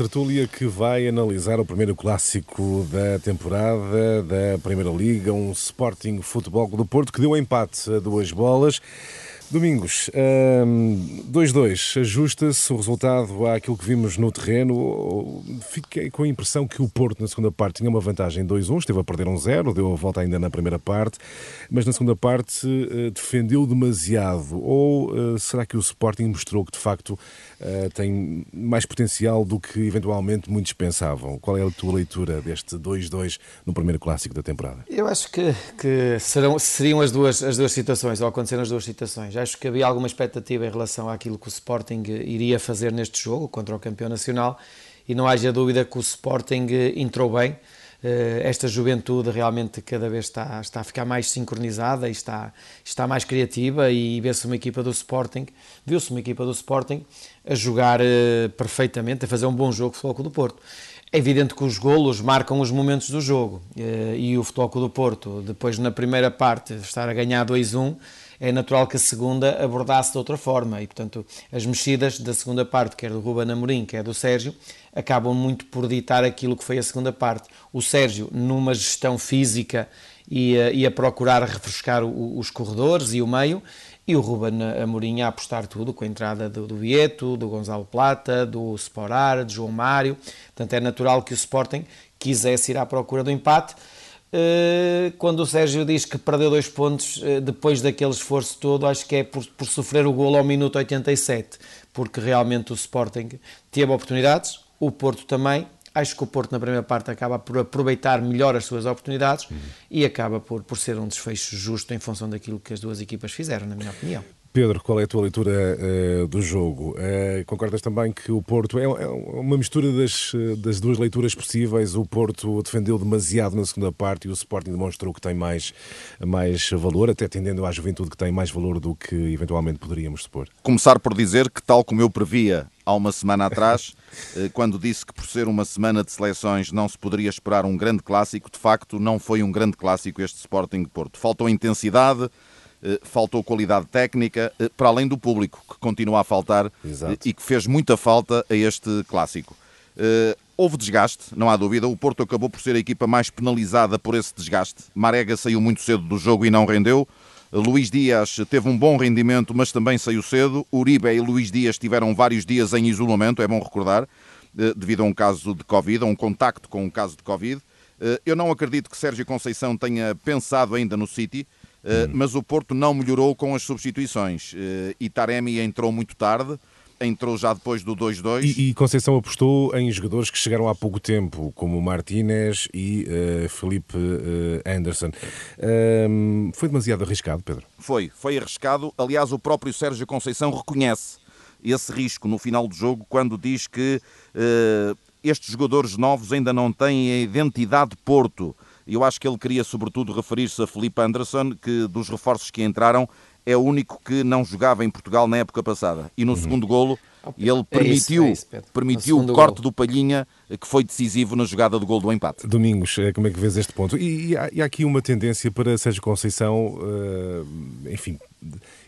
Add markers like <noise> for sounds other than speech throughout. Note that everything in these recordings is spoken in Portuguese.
tertúlia que vai analisar o primeiro clássico da temporada da Primeira Liga, um Sporting Futebol do Porto que deu empate a duas bolas. Domingos, 2-2, um, ajusta-se o resultado àquilo que vimos no terreno. Fiquei com a impressão que o Porto, na segunda parte, tinha uma vantagem 2-1, esteve a perder um 0, deu a volta ainda na primeira parte, mas na segunda parte uh, defendeu demasiado. Ou uh, será que o Sporting mostrou que, de facto, uh, tem mais potencial do que eventualmente muitos pensavam? Qual é a tua leitura deste 2-2 no primeiro clássico da temporada? Eu acho que, que serão, seriam as duas, as duas situações, ou aconteceram as duas situações acho que havia alguma expectativa em relação àquilo que o Sporting iria fazer neste jogo contra o campeão nacional e não haja dúvida que o Sporting entrou bem. Eh, esta juventude realmente cada vez está, está a ficar mais sincronizada e está, está mais criativa e vê-se uma equipa do Sporting, viu-se uma equipa do Sporting a jogar eh, perfeitamente, a fazer um bom jogo Futebol do Porto. É evidente que os golos marcam os momentos do jogo eh, e o Futebol do Porto, depois na primeira parte estar a ganhar 2-1, é natural que a segunda abordasse de outra forma e, portanto, as mexidas da segunda parte, quer do Ruben Amorim, quer do Sérgio, acabam muito por ditar aquilo que foi a segunda parte. O Sérgio, numa gestão física e a, e a procurar refrescar o, os corredores e o meio, e o Ruben Amorim a apostar tudo com a entrada do, do Vieto, do Gonzalo Plata, do Sporar, de João Mário. Portanto, é natural que o Sporting quisesse ir à procura do empate. Eh, quando o Sérgio diz que perdeu dois pontos eh, depois daquele esforço todo, acho que é por, por sofrer o golo ao minuto 87, porque realmente o Sporting teve oportunidades, o Porto também. Acho que o Porto, na primeira parte, acaba por aproveitar melhor as suas oportunidades uhum. e acaba por, por ser um desfecho justo em função daquilo que as duas equipas fizeram, na minha opinião. Pedro, qual é a tua leitura uh, do jogo? Uh, concordas também que o Porto é, é, uma mistura das, das duas leituras possíveis? O Porto defendeu demasiado na segunda parte e o Sporting demonstrou que tem mais, mais valor, até tendendo à juventude que tem mais valor do que eventualmente poderíamos supor. Começar por dizer que, tal como eu previa há uma semana atrás, <laughs> eh, quando disse que por ser uma semana de seleções não se poderia esperar um grande clássico, de facto não foi um grande clássico este Sporting Porto. Faltou intensidade eh, faltou qualidade técnica, eh, para além do público, que continua a faltar eh, Exato. e que fez muita falta a este clássico. Houve desgaste, não há dúvida. O Porto acabou por ser a equipa mais penalizada por esse desgaste. Marega saiu muito cedo do jogo e não rendeu. Luís Dias teve um bom rendimento, mas também saiu cedo. Uribe e Luís Dias tiveram vários dias em isolamento, é bom recordar, devido a um caso de Covid, a um contacto com um caso de Covid. Eu não acredito que Sérgio Conceição tenha pensado ainda no City. Eh, mas o Porto não melhorou com as substituições. Uh, Itaremi entrou muito tarde, entrou já depois do 2-2. E, e, Conceição apostou em jogadores que chegaram há pouco tempo, como Martínez e uh, Felipe uh, Anderson. Uh, foi demasiado arriscado, Pedro? Foi, foi arriscado. Aliás, o próprio Sérgio Conceição reconhece esse risco no final do jogo quando diz que estes jogadores novos ainda não têm a identidade Porto. Eu acho que ele queria, sobretudo, referir-se a Felipe Anderson, que dos reforços que entraram é o único que não jogava em Portugal na época passada. E no uhum. segundo golo ele permitiu, é isso, é isso, permitiu o corte golo. do Palhinha, que foi decisivo na jogada do gol do empate. Domingos, eh, como é que vês este ponto? E, e, há, e há, aqui uma tendência para Sérgio Conceição, uh, enfim,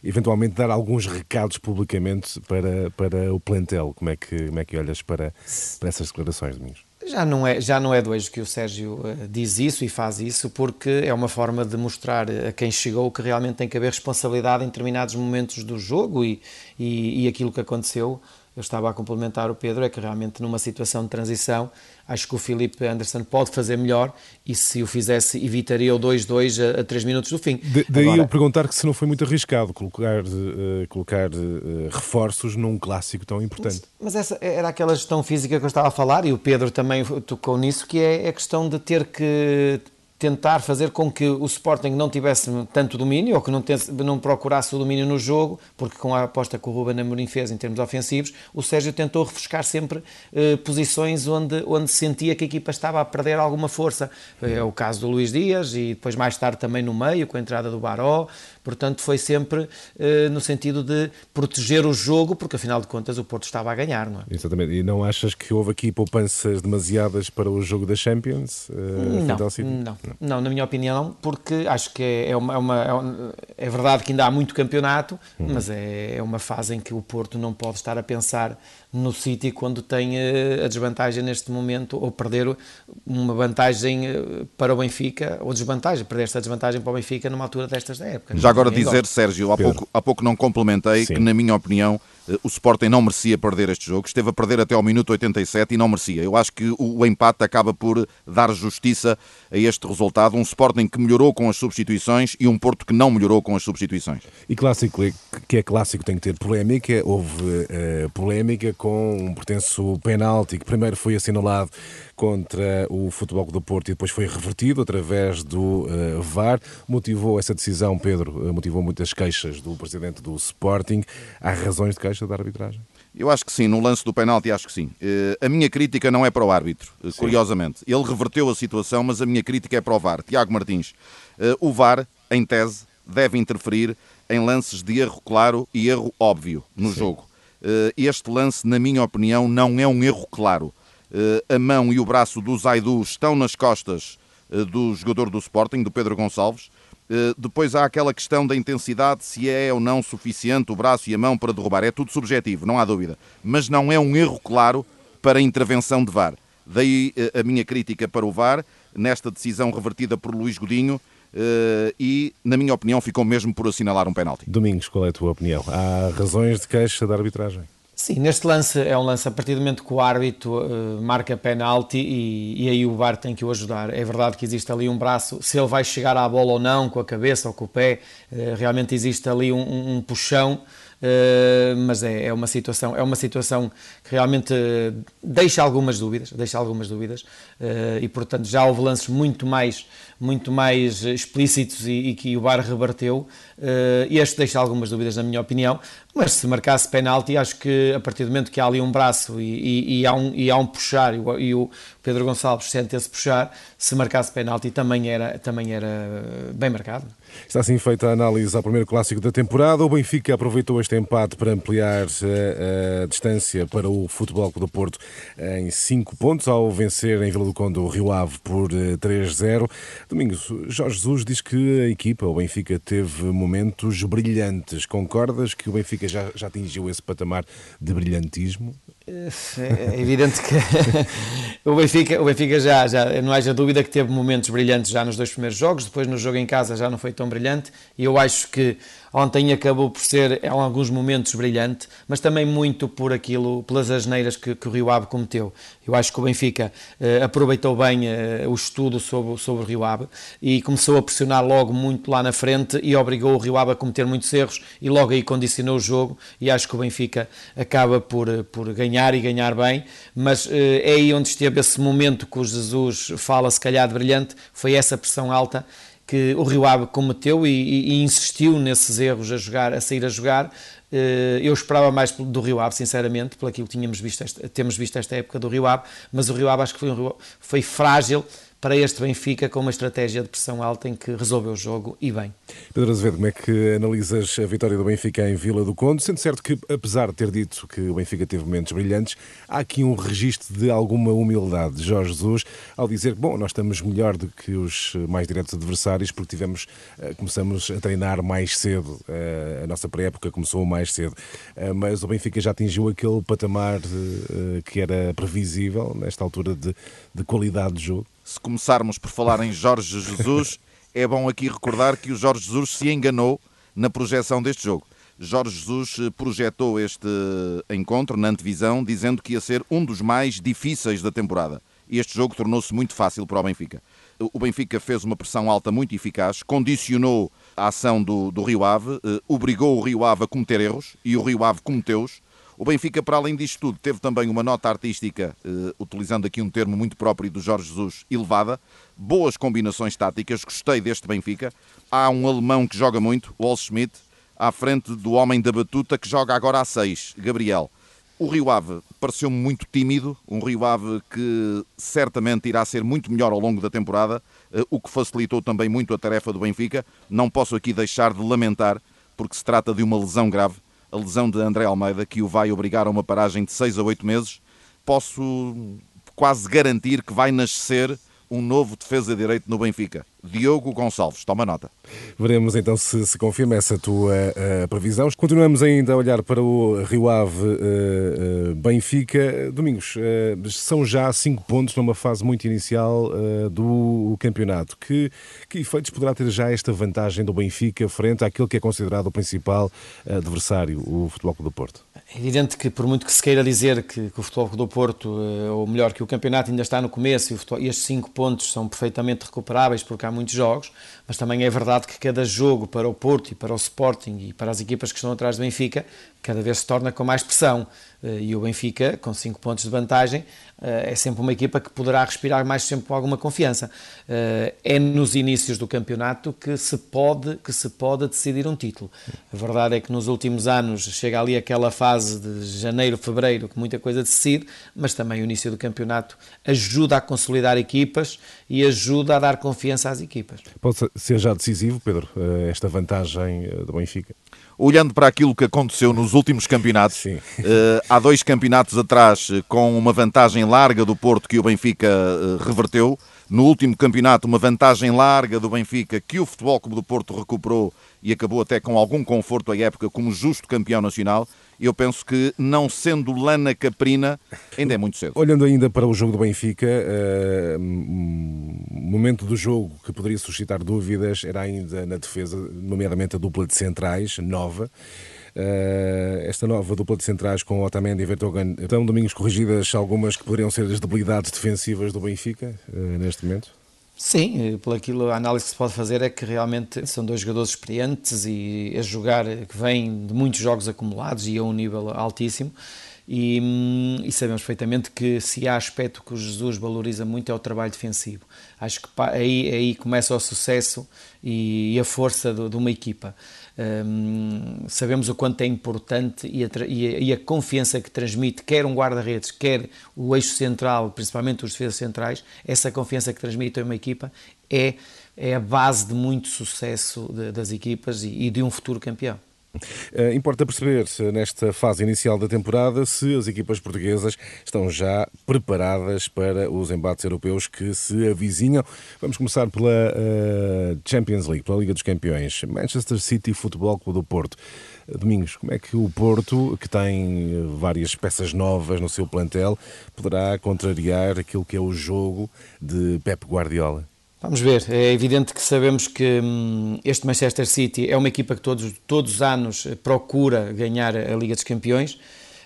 eventualmente dar alguns recados publicamente para, para o plantel. Como é que, como é que olhas para, para essas declarações, Domingos? Já não, é, já não é de que o Sérgio uh, diz isso e faz isso, porque é uma forma de mostrar a quem chegou que realmente tem que haver responsabilidade em determinados momentos do jogo e, e, e aquilo que aconteceu eu estava a complementar o Pedro, é que realmente numa situação de transição, acho que o Felipe Anderson pode fazer melhor e se o fizesse evitaria o 2-2 a, a 3 minutos do fim. De, daí Agora, eu perguntar que se não foi muito arriscado colocar, uh, colocar uh, reforços num clássico tão importante. Mas, mas, essa era aquela gestão física que eu estava a falar e o Pedro também tocou nisso, que é a questão de ter que tentar fazer com que o Sporting não tivesse tanto domínio ou que não, tense, não procurasse o domínio no jogo, porque com a aposta que o Ruben Amorim fez em termos ofensivos, o Sérgio tentou refrescar sempre eh, posições onde, onde sentia que a equipa estava a perder alguma força. É o caso do Luís Dias e depois mais tarde também no meio, com a entrada do Baró. Portanto, foi sempre eh, no sentido de proteger o jogo, porque afinal de contas o Porto estava a ganhar, não é? Exatamente. E não achas que houve aqui poupanças demasiadas para o jogo da Champions? Eh, não, não, não Não, na minha opinião, não, porque acho que é, é uma, é, uma, é, verdade que ainda há muito campeonato, uhum. mas é, é uma fase em que o Porto não pode estar a pensar no City quando tem eh, a desvantagem neste momento, ou perder uma vantagem eh, para o Benfica, ou desvantagem, perder esta desvantagem para o Benfica numa altura destas da época. Já agora dizer, Sérgio, há pouco, há pouco não complementei Sim. que, na minha opinião, eh, o Sporting não merecia perder este jogo, esteve a perder até ao minuto 87 e não merecia. Eu acho que o empate acaba por dar justiça a este resultado. Um Sporting que melhorou com as substituições e um Porto que não melhorou com as substituições. E clássico, que é clássico, tem que ter polémica. Houve uh, polémica com um pertenço penalti que primeiro foi assinalado contra o Futebol do Porto e depois foi revertido através do uh, VAR. Motivou essa decisão, Pedro, uh, motivou muitas queixas do presidente do Sporting. Há razões de queixa da arbitragem? Eu acho que sim, no lance do penalti acho que sim. A minha crítica não é para o árbitro, curiosamente. Ele reverteu a situação, mas a minha crítica é para o VAR. Tiago Martins, o VAR, em tese, deve interferir em lances de erro claro e erro óbvio no sim. jogo. Este lance, na minha opinião, não é um erro claro eh, a mão e o braço do Zaidu estão nas costas eh, do jogador do Sporting, do Pedro Gonçalves. Eh, depois há aquela questão da intensidade, se é ou não suficiente o braço e a mão para derrubar. É tudo subjetivo, não há dúvida. Mas não é um erro claro para a intervenção de VAR. Daí a minha crítica para o VAR, nesta decisão revertida por Luís Godinho, e, na minha opinião, ficou mesmo por assinalar um penalti. Domingos, qual é a tua opinião? Há razões de queixa da arbitragem? Sim, neste lance é um lance a partir do momento que o árbitro uh, marca penalti e, e, aí o VAR tem que o ajudar. É verdade que existe ali um braço, se ele vai chegar à bola ou não, com a cabeça ou com o pé, uh, realmente existe ali um, um puxão Uh, mas é, é, uma situação é uma situação que realmente deixa algumas dúvidas deixa algumas dúvidas. Uh, e portanto já houve lances muito mais muito mais explícitos e, e que o VAR reverteu. Uh, este deixa algumas dúvidas na minha opinião. Mas se marcasse penalti acho que a partir do momento que há ali um braço e, e, e há, um, e há um puxar e o, Pedro Gonçalves sente esse puxar se marcasse penalti também era, também era bem marcado Está assim feita a análise ao primeiro clássico da temporada. O Benfica aproveitou este empate para ampliar a, eh, a distância para o Futebol do Porto em 5 pontos, ao vencer em Vila do Conde o Rio Ave por 3-0. Eh, Domingos, Jorge Jesus diz que a equipa, o Benfica, teve momentos brilhantes. Concordas que o Benfica já, já atingiu esse patamar de brilhantismo? É evidente que <laughs> o Benfica, o Benfica já, já, não haja dúvida que teve momentos brilhantes já nos dois primeiros jogos, depois no jogo em casa já não foi tão brilhante, e eu acho que Ontem acabou por ser, em alguns momentos, brilhante, mas também muito por aquilo, pelas asneiras que, que o Rio Ave cometeu. Eu acho que o Benfica eh, aproveitou bem eh, o estudo sobre, sobre o Rio Ave e começou a pressionar logo muito lá na frente e obrigou o Rio Ave a cometer muitos erros e logo aí condicionou o jogo e acho que o Benfica acaba por, por ganhar e ganhar bem, mas eh, é aí onde esteve esse momento que o Jesus fala se calhar de brilhante, foi essa pressão alta que o Rio Ave cometeu e, e, e, insistiu nesses erros a jogar, a sair a jogar. Eh, eu esperava mais do Rio Ave, sinceramente, pelo que tínhamos visto esta, temos visto esta época do Rio Ave, mas o Rio Ave acho que foi, um, foi frágil para este Benfica com uma estratégia de pressão alta em que resolveu o jogo e bem. Pedro Azevedo, como é que analisas a vitória do Benfica em Vila do Conde? Sendo certo que, apesar de ter dito que o Benfica teve momentos brilhantes, há aqui um registro de alguma humildade de Jorge Jesus ao dizer que, bom, nós estamos melhor do que os mais diretos adversários porque tivemos, eh, começamos a treinar mais cedo, eh, a nossa pré-época começou mais cedo, eh, mas o Benfica já atingiu aquele patamar que era previsível nesta altura de, de qualidade de jogo se começarmos por falar em Jorge Jesus, <laughs> é bom aqui recordar que o Jorge Jesus se enganou na projeção deste jogo. Jorge Jesus eh, projetou este encontro na antevisão dizendo que ia ser um dos mais difíceis da temporada. E este jogo tornou-se muito fácil para o Benfica. O Benfica fez uma pressão alta muito eficaz, condicionou a ação do, do Rio Ave, eh, obrigou o Rio Ave a cometer erros e o Rio Ave cometeu-os. O Benfica, para além disto tudo, teve também uma nota artística, uh, utilizando aqui um termo muito próprio do Jorge Jesus, elevada. Boas combinações táticas, gostei deste Benfica. Há um alemão que joga muito, Wall Schmidt, à frente do homem da batuta que joga agora a 6, Gabriel. O Rio Ave pareceu-me muito tímido, um Rio Ave que certamente irá ser muito melhor ao longo da temporada, uh, o que facilitou também muito a tarefa do Benfica. Não posso aqui deixar de lamentar, porque se trata de uma lesão grave a lesão de André Almeida, que o vai obrigar a uma paragem de 6 a 8 meses, posso quase garantir que vai nascer um novo defesa de direito no Benfica. Diogo Gonçalves, toma nota. Veremos então se se confirma essa tua uh, previsão. Continuamos ainda a olhar para o Rio Ave uh, uh, Benfica. Domingos, são já cinco pontos numa fase muito inicial do campeonato. Que, que efeitos poderá ter já esta vantagem do Benfica frente àquele que é considerado o principal adversário, o Futebol Clube do Porto? É evidente que, por muito que se queira dizer que, que o Futebol Clube do Porto, ou melhor, que o campeonato ainda está no começo e, futebol, e estes cinco pontos são perfeitamente recuperáveis porque há muitos jogos, mas também é verdade que cada jogo para o Porto e para o Sporting e para as equipas que estão atrás do Benfica cada vez se torna com mais pressão. Eh, e o Benfica, com 5 pontos de vantagem, eh, é sempre uma equipa que poderá respirar mais sempre com alguma confiança. Eh, é nos inícios do campeonato que se pode, que se pode decidir um título. A verdade é que nos últimos anos chega ali aquela fase de janeiro, fevereiro, que muita coisa decide, mas também o início do campeonato ajuda a consolidar equipas e ajuda a dar confiança às equipas. Pode ser já decisivo, Pedro, esta vantagem do Benfica? Olhando para aquilo que aconteceu nos últimos campeonatos, uh, há dois campeonatos atrás eh, com uma vantagem larga do Porto que o Benfica uh, reverteu. No último campeonato, uma vantagem larga do Benfica que o Futebol Clube do Porto recuperou e acabou até com algum conforto à época como justo campeão nacional. Eu penso que, não sendo lana caprina, ainda é muito cedo. Olhando ainda para o jogo do Benfica, uh, momento do jogo que poderia suscitar dúvidas era ainda na defesa, nomeadamente a dupla de centrais, nova. Uh, esta nova dupla de centrais com Otamendi e Vertonghen. Estão, Domingos, corrigidas algumas que poderiam ser as debilidades defensivas do Benfica uh, neste momento? Sim, por aquilo a análise que se pode fazer é que realmente são dois jogadores experientes e a jogar que vêm de muitos jogos acumulados e a um nível altíssimo. E, hum, e, sabemos perfeitamente que se há aspecto que o Jesus valoriza muito é o trabalho defensivo. Acho que aí, aí começa o sucesso e, e a força de uma equipa. Um, sabemos o quanto é importante e a, e, a, e a, confiança que transmite quer um guarda-redes, quer o eixo central, principalmente os defesas centrais, essa confiança que transmite a uma equipa é, é a base de muito sucesso de, das equipas e, e de um futuro campeão. Uh, importa perceber, nesta fase inicial da temporada, se as equipas portuguesas estão já preparadas para os embates europeus que se avizinham. Vamos começar pela uh, Champions League, pela Liga dos Campeões. Manchester City Futebol Clube do Porto. Uh, Domingos, como é que o Porto, que tem várias peças novas no seu plantel, poderá contrariar aquilo que é o jogo de Pep Guardiola? Vamos ver, é evidente que sabemos que hum, este Manchester City é uma equipa que todos, todos os anos procura ganhar a Liga dos Campeões.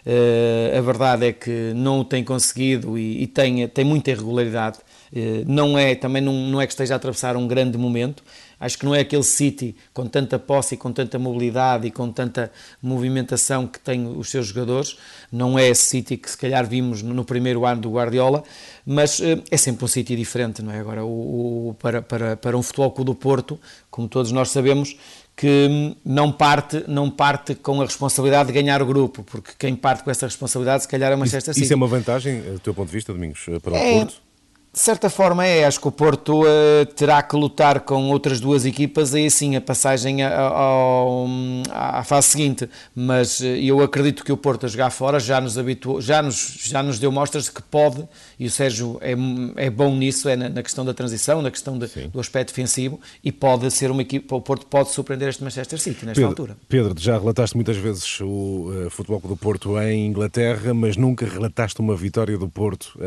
Uh, a verdade é que não o tem conseguido e, e tem, tem muita irregularidade. Uh, não é, também não, não é que esteja a atravessar um grande momento, Acho que não é aquele City com tanta posse e com tanta mobilidade e com tanta movimentação que tem os seus jogadores. Não é esse City que se calhar vimos no primeiro ano do Guardiola, mas eh, é sempre um City diferente, não é? Agora, o, o, para, para, para um futebol clube do Porto, como todos nós sabemos, que não parte, não parte com a responsabilidade de ganhar o grupo, porque quem parte com essa responsabilidade, se calhar é o Manchester City. Isso é uma vantagem, do teu ponto de vista, Domingos, para o é, Porto? De certa forma é, acho que o Porto uh, terá que lutar com outras duas equipas aí sim a passagem à fase seguinte, mas uh, eu acredito que o Porto a jogar fora já nos habituou, já nos, já nos deu mostras de que pode, e o Sérgio é, é bom nisso, é na, na questão da transição, na questão de, do aspecto defensivo, e pode ser uma equipa, o Porto pode surpreender este Manchester City nesta Pedro, altura. Pedro, já relataste muitas vezes o uh, futebol do Porto em Inglaterra, mas nunca relataste uma vitória do Porto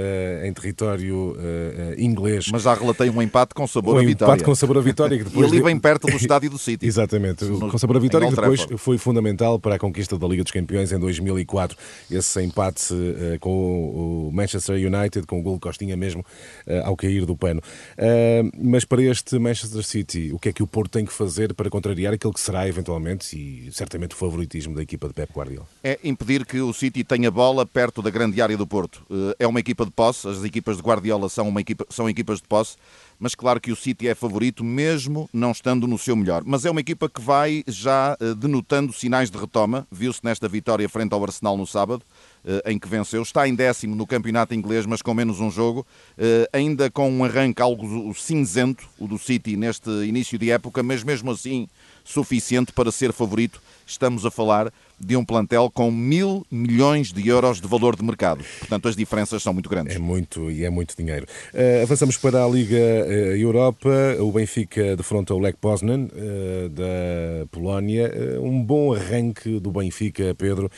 em território uh, inglês. Mas já relatei um empate com sabor um a vitória. Um empate com sabor a vitória. Que <laughs> depois e ali bem perto do estádio do City. <laughs> Exatamente. No, com sabor a vitória que depois foi fundamental para a conquista da Liga dos Campeões em 2004. Esse empate uh, com o Manchester United, com o gol Costinha mesmo uh, ao cair do pano. Uh, mas para este Manchester City, o que é que o Porto tem que fazer para contrariar aquilo que será eventualmente e certamente o favoritismo da equipa de Pep Guardiola? É impedir que o City tenha bola perto da grande área do Porto. É uma equipa de posse, as equipas de Guardiola são uma equipa são equipas de posse, mas claro que o City é favorito, mesmo não estando no seu melhor. Mas é uma equipa que vai já eh, denotando sinais de retoma, viu-se nesta vitória frente ao Arsenal no sábado. Em que venceu. Está em décimo no campeonato inglês, mas com menos um jogo. Ainda com um arranque algo cinzento, o do City, neste início de época, mas mesmo assim suficiente para ser favorito. Estamos a falar de um plantel com mil milhões de euros de valor de mercado. Portanto, as diferenças são muito grandes. É muito e é muito dinheiro. Uh, avançamos para a Liga uh, Europa. O Benfica defronta o Lech Poznan uh, da Polónia. um bom arranque do Benfica, Pedro,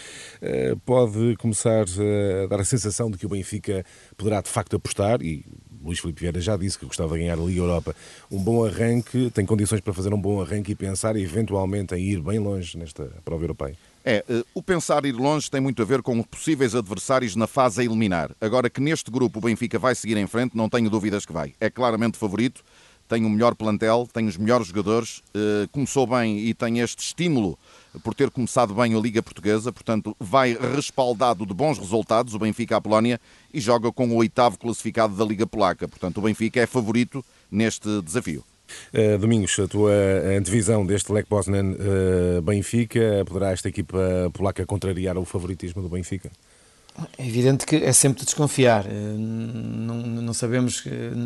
pode começar a dar a sensação de que o Benfica poderá de facto apostar e Luís Filipe Vieira já disse que gostava de ganhar a Liga Europa. Um bom arranque, tem condições para fazer um bom arranque e pensar eventualmente em ir bem longe nesta prova europeia. É, eh, o pensar ir longe tem muito a ver com possíveis adversários na fase a eliminar. Agora que neste grupo o Benfica vai seguir em frente, não tenho dúvidas que vai. É claramente favorito, tem o melhor plantel, tem os melhores jogadores, eh, começou bem e tem este estímulo por ter começado bem a Liga Portuguesa, portanto vai respaldado de bons resultados o Benfica à Polónia e joga com o oitavo classificado da Liga Polaca. Portanto, o Benfica é favorito neste desafio. Uh, Domingos, a tua antevisão deste Lech Poznan uh, Benfica, poderá esta equipa polaca contrariar o favoritismo do Benfica? É evidente que é sempre de desconfiar. Eh, não, não sabemos.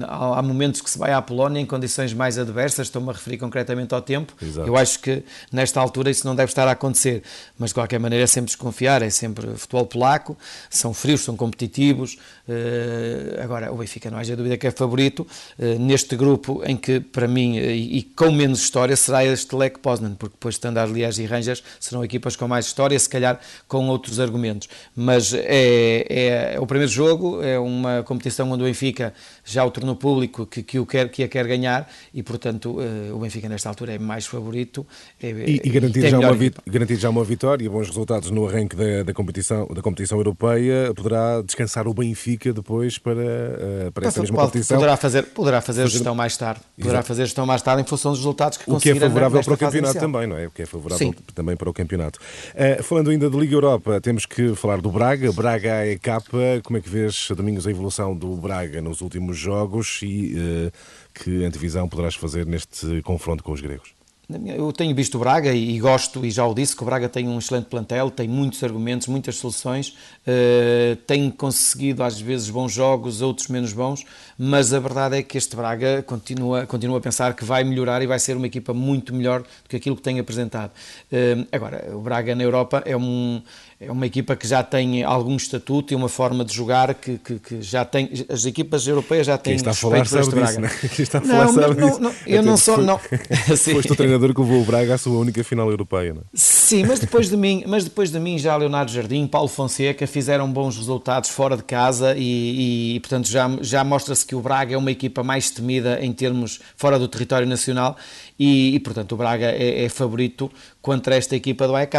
Há momentos que se vai à Polónia em condições mais adversas, estou-me a referir concretamente ao tempo. Exato. Eu acho que nesta altura isso não deve estar a acontecer. Mas de qualquer maneira é sempre desconfiar. É sempre futebol polaco, são frios, são competitivos. Eh, agora, o Benfica não haja dúvida que é favorito eh, neste grupo em que, para mim, e com menos história, será este Lech Poznan, porque depois Standard Liège e Rangers serão equipas com mais história, se calhar com outros argumentos. Mas é, é, é, o primeiro jogo, é uma competição onde o Benfica já o tornou público que, que, o quer, que a quer ganhar e, portanto, uh, o Benfica nesta altura é mais favorito. É, e, e garantir, já uma, garantir já uma vitória e bons resultados no arranque da, da, competição, da competição europeia, poderá descansar o Benfica depois para, uh, para essa mesma competição. Poderá fazer, poderá fazer, fazer gestão mais tarde. Poderá Exato. fazer gestão mais tarde em função dos resultados que O que é favorável para o campeonato também, não é? O que é favorável Sim. também para o campeonato. Uh, falando ainda da Liga Europa, temos que falar do Braga. Braga AEK, como é que vês, Domingos, a evolução do Braga nos últimos jogos e uh, que antevisão poderás fazer neste confronto com os gregos? Eu tenho visto o Braga e, gosto, e já o disse, que o Braga tem um excelente plantel, tem muitos argumentos, muitas soluções, uh, tem conseguido às vezes bons jogos, outros menos bons, mas a verdade é que este Braga continua, continua a pensar que vai melhorar e vai ser uma equipa muito melhor do que aquilo que tem apresentado. Uh, agora, o Braga na Europa é um, é uma equipa que já tem algum estatuto e uma forma de jogar que, que, que já tem. As equipas europeias já têm. Quem está a falar sabe disso, né? <laughs> Quem está a falar não, sabe não, não, eu não sou. Não. Foste <laughs> o treinador que levou o Braga à sua única final europeia, não é? Sim, mas depois de mim, mas depois de mim já Leonardo Jardim, Paulo Fonseca fizeram bons resultados fora de casa e, e portanto já, já mostra-se que o Braga é uma equipa mais temida em termos fora do território nacional e, e portanto o Braga é, é favorito contra esta equipa do AEK.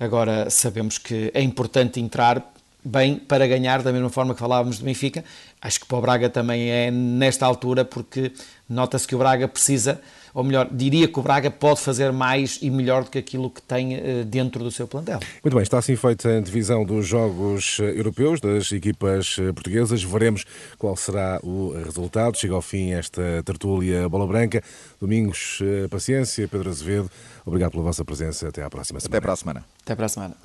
Agora sabemos que é importante entrar bem para ganhar, da mesma forma que falávamos do Benfica. Acho que para o Braga também é nesta altura, porque nota-se que o Braga precisa, ou melhor, diria que o Braga pode fazer mais e melhor do que aquilo que tem eh, dentro do seu plantel. Muito bem, está assim feita a divisão dos jogos eh, europeus das equipas eh, portuguesas. Veremos qual será o resultado. Chega ao fim esta tertúlia Bola Branca. Domingos, paciência. Pedro Azevedo, obrigado pela vossa presença. Até à próxima semana. Até para a semana. Até para a semana.